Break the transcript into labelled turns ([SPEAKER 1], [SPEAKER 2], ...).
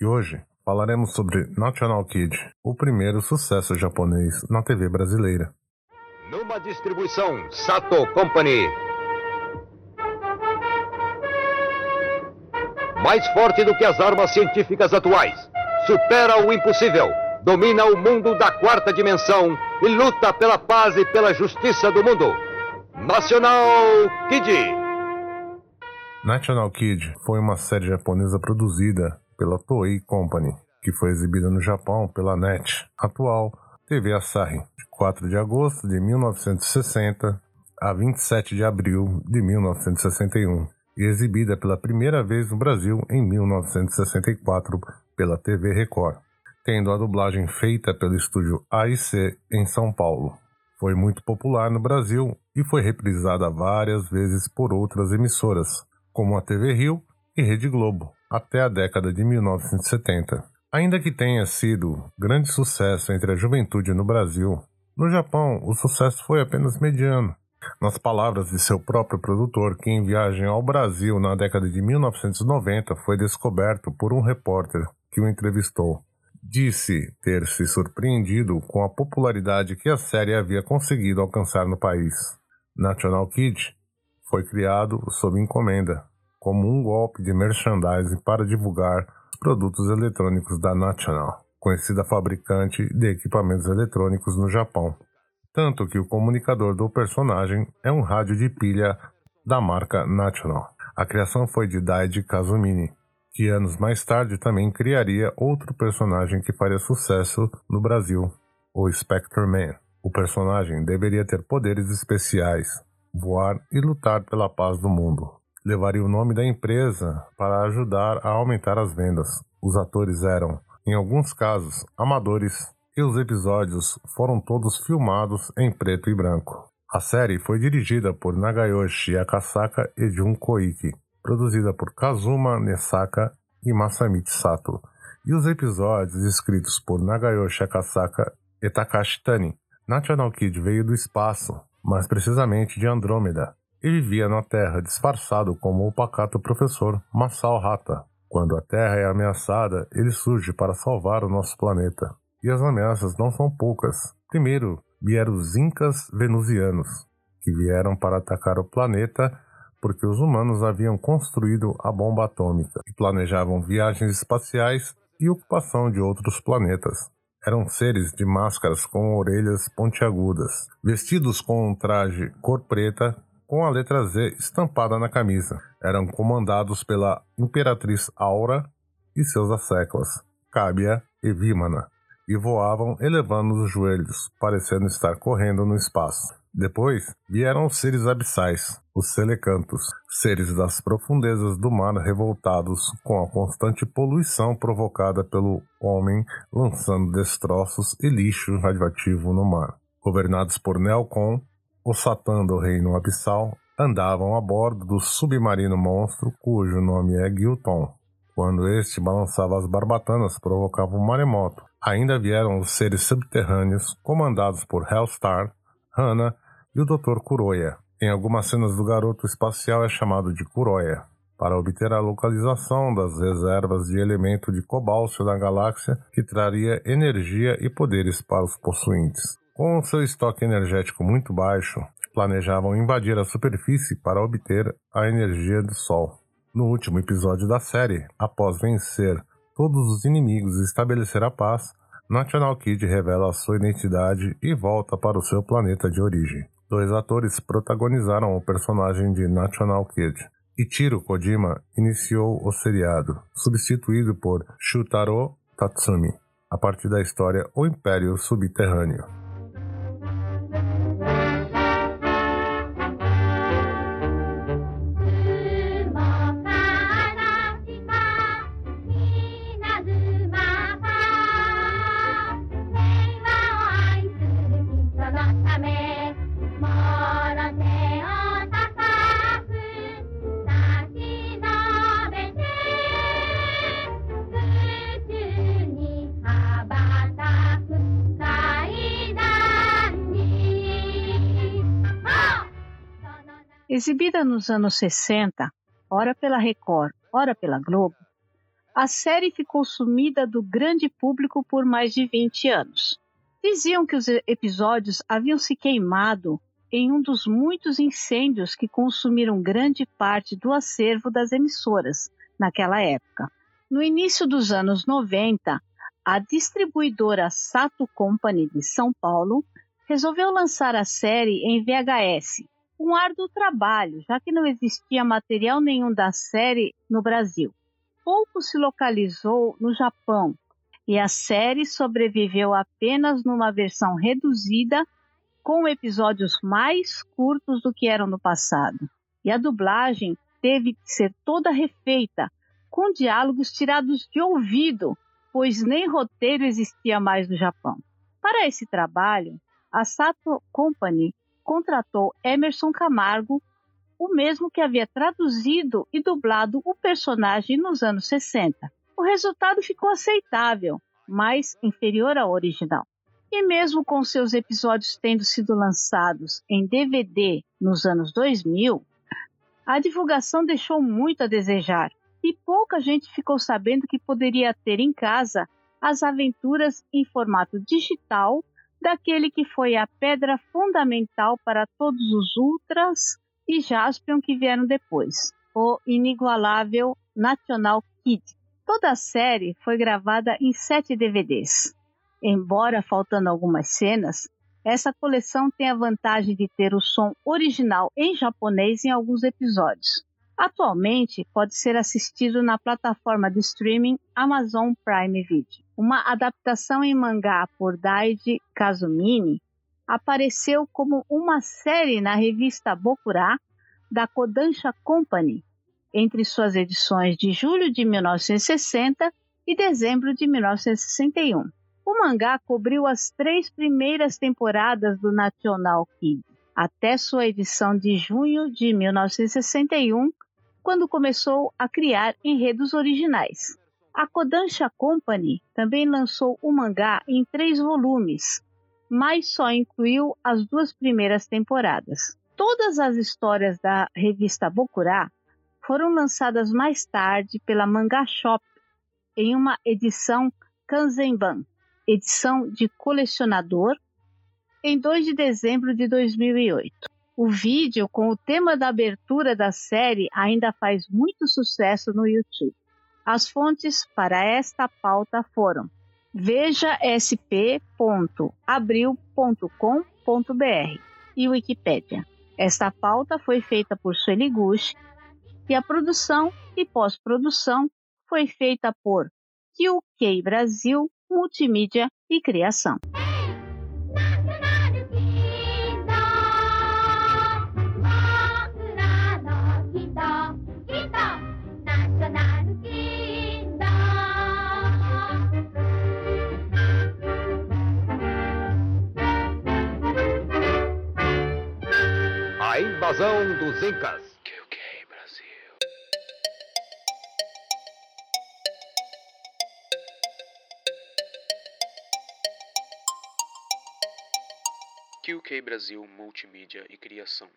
[SPEAKER 1] E hoje falaremos sobre National Kid, o primeiro sucesso japonês na TV brasileira.
[SPEAKER 2] Numa distribuição Sato Company. Mais forte do que as armas científicas atuais. Supera o impossível. Domina o mundo da quarta dimensão e luta pela paz e pela justiça do mundo. National Kid.
[SPEAKER 1] National Kid foi uma série japonesa produzida pela Toei Company, que foi exibida no Japão pela NET, atual TV Asahi, de 4 de agosto de 1960 a 27 de abril de 1961, e exibida pela primeira vez no Brasil em 1964 pela TV Record, tendo a dublagem feita pelo estúdio AIC em São Paulo. Foi muito popular no Brasil e foi reprisada várias vezes por outras emissoras, como a TV Rio e Rede Globo, até a década de 1970. Ainda que tenha sido grande sucesso entre a juventude no Brasil, no Japão o sucesso foi apenas mediano. Nas palavras de seu próprio produtor, que em viagem ao Brasil na década de 1990 foi descoberto por um repórter que o entrevistou, disse ter se surpreendido com a popularidade que a série havia conseguido alcançar no país. National Kid foi criado sob encomenda, como um golpe de merchandising para divulgar os produtos eletrônicos da National, conhecida fabricante de equipamentos eletrônicos no Japão. Tanto que o comunicador do personagem é um rádio de pilha da marca National. A criação foi de Daiji Kazumini, que anos mais tarde também criaria outro personagem que faria sucesso no Brasil, o Spectre Man. O personagem deveria ter poderes especiais, voar e lutar pela paz do mundo levaria o nome da empresa para ajudar a aumentar as vendas. Os atores eram, em alguns casos, amadores e os episódios foram todos filmados em preto e branco. A série foi dirigida por Nagayoshi Akasaka e Jun Koike, produzida por Kazuma Nesaka e Masamichi Sato, e os episódios escritos por Nagayoshi Akasaka e Takashi Tani. National Kid veio do espaço, mais precisamente de Andrômeda, e vivia na Terra disfarçado como o pacato professor Masao Hata. Quando a Terra é ameaçada, ele surge para salvar o nosso planeta. E as ameaças não são poucas. Primeiro, vieram os Incas venusianos, que vieram para atacar o planeta porque os humanos haviam construído a bomba atômica e planejavam viagens espaciais e ocupação de outros planetas. Eram seres de máscaras com orelhas pontiagudas, vestidos com um traje cor preta com a letra Z estampada na camisa. Eram comandados pela Imperatriz Aura e seus asseclas, Cábia e Vímana, e voavam elevando os joelhos, parecendo estar correndo no espaço. Depois vieram os seres abissais, os Selecantos, seres das profundezas do mar revoltados com a constante poluição provocada pelo homem lançando destroços e lixo radioativo no mar. Governados por Nelcon, o Satã do Reino Abissal andavam a bordo do submarino monstro cujo nome é Gilton. Quando este balançava as barbatanas, provocava um maremoto. Ainda vieram os seres subterrâneos, comandados por Hellstar, Hana e o Dr. Kuroya. Em algumas cenas do garoto espacial é chamado de Kuroya, para obter a localização das reservas de elemento de cobalto da galáxia que traria energia e poderes para os possuintes. Com seu estoque energético muito baixo, planejavam invadir a superfície para obter a energia do Sol. No último episódio da série, após vencer todos os inimigos e estabelecer a paz, National Kid revela sua identidade e volta para o seu planeta de origem. Dois atores protagonizaram o personagem de National Kid. Ichiro Kojima iniciou o seriado, substituído por Shutaro Tatsumi, a partir da história O Império Subterrâneo.
[SPEAKER 3] Exibida nos anos 60, ora pela Record, ora pela Globo, a série ficou sumida do grande público por mais de 20 anos. Diziam que os episódios haviam se queimado em um dos muitos incêndios que consumiram grande parte do acervo das emissoras naquela época. No início dos anos 90, a distribuidora Sato Company de São Paulo resolveu lançar a série em VHS. Um árduo trabalho, já que não existia material nenhum da série no Brasil. Pouco se localizou no Japão e a série sobreviveu apenas numa versão reduzida, com episódios mais curtos do que eram no passado. E a dublagem teve que ser toda refeita, com diálogos tirados de ouvido, pois nem roteiro existia mais no Japão. Para esse trabalho, a Sato Company contratou Emerson Camargo, o mesmo que havia traduzido e dublado o personagem nos anos 60. O resultado ficou aceitável, mas inferior ao original. E mesmo com seus episódios tendo sido lançados em DVD nos anos 2000, a divulgação deixou muito a desejar e pouca gente ficou sabendo que poderia ter em casa as aventuras em formato digital daquele que foi a pedra fundamental para todos os Ultras e Jaspion que vieram depois, o inigualável National Kid. Toda a série foi gravada em sete DVDs. Embora faltando algumas cenas, essa coleção tem a vantagem de ter o som original em japonês em alguns episódios. Atualmente pode ser assistido na plataforma de streaming Amazon Prime Video. Uma adaptação em mangá por Daiji Kazumini apareceu como uma série na revista Bokura da Kodansha Company entre suas edições de julho de 1960 e dezembro de 1961. O mangá cobriu as três primeiras temporadas do National Kid, até sua edição de junho de 1961, quando começou a criar enredos originais. A Kodansha Company também lançou o mangá em três volumes, mas só incluiu as duas primeiras temporadas. Todas as histórias da revista Bokura foram lançadas mais tarde pela Manga Shop em uma edição Kanzenban, edição de colecionador, em 2 de dezembro de 2008. O vídeo com o tema da abertura da série ainda faz muito sucesso no YouTube. As fontes para esta pauta foram veja sp.abril.com.br e Wikipédia. Esta pauta foi feita por Sueli Gush e a produção e pós-produção foi feita por QK Brasil Multimídia e Criação.
[SPEAKER 2] Invasão dos Incas.
[SPEAKER 4] QK Brasil Multimídia e Criação.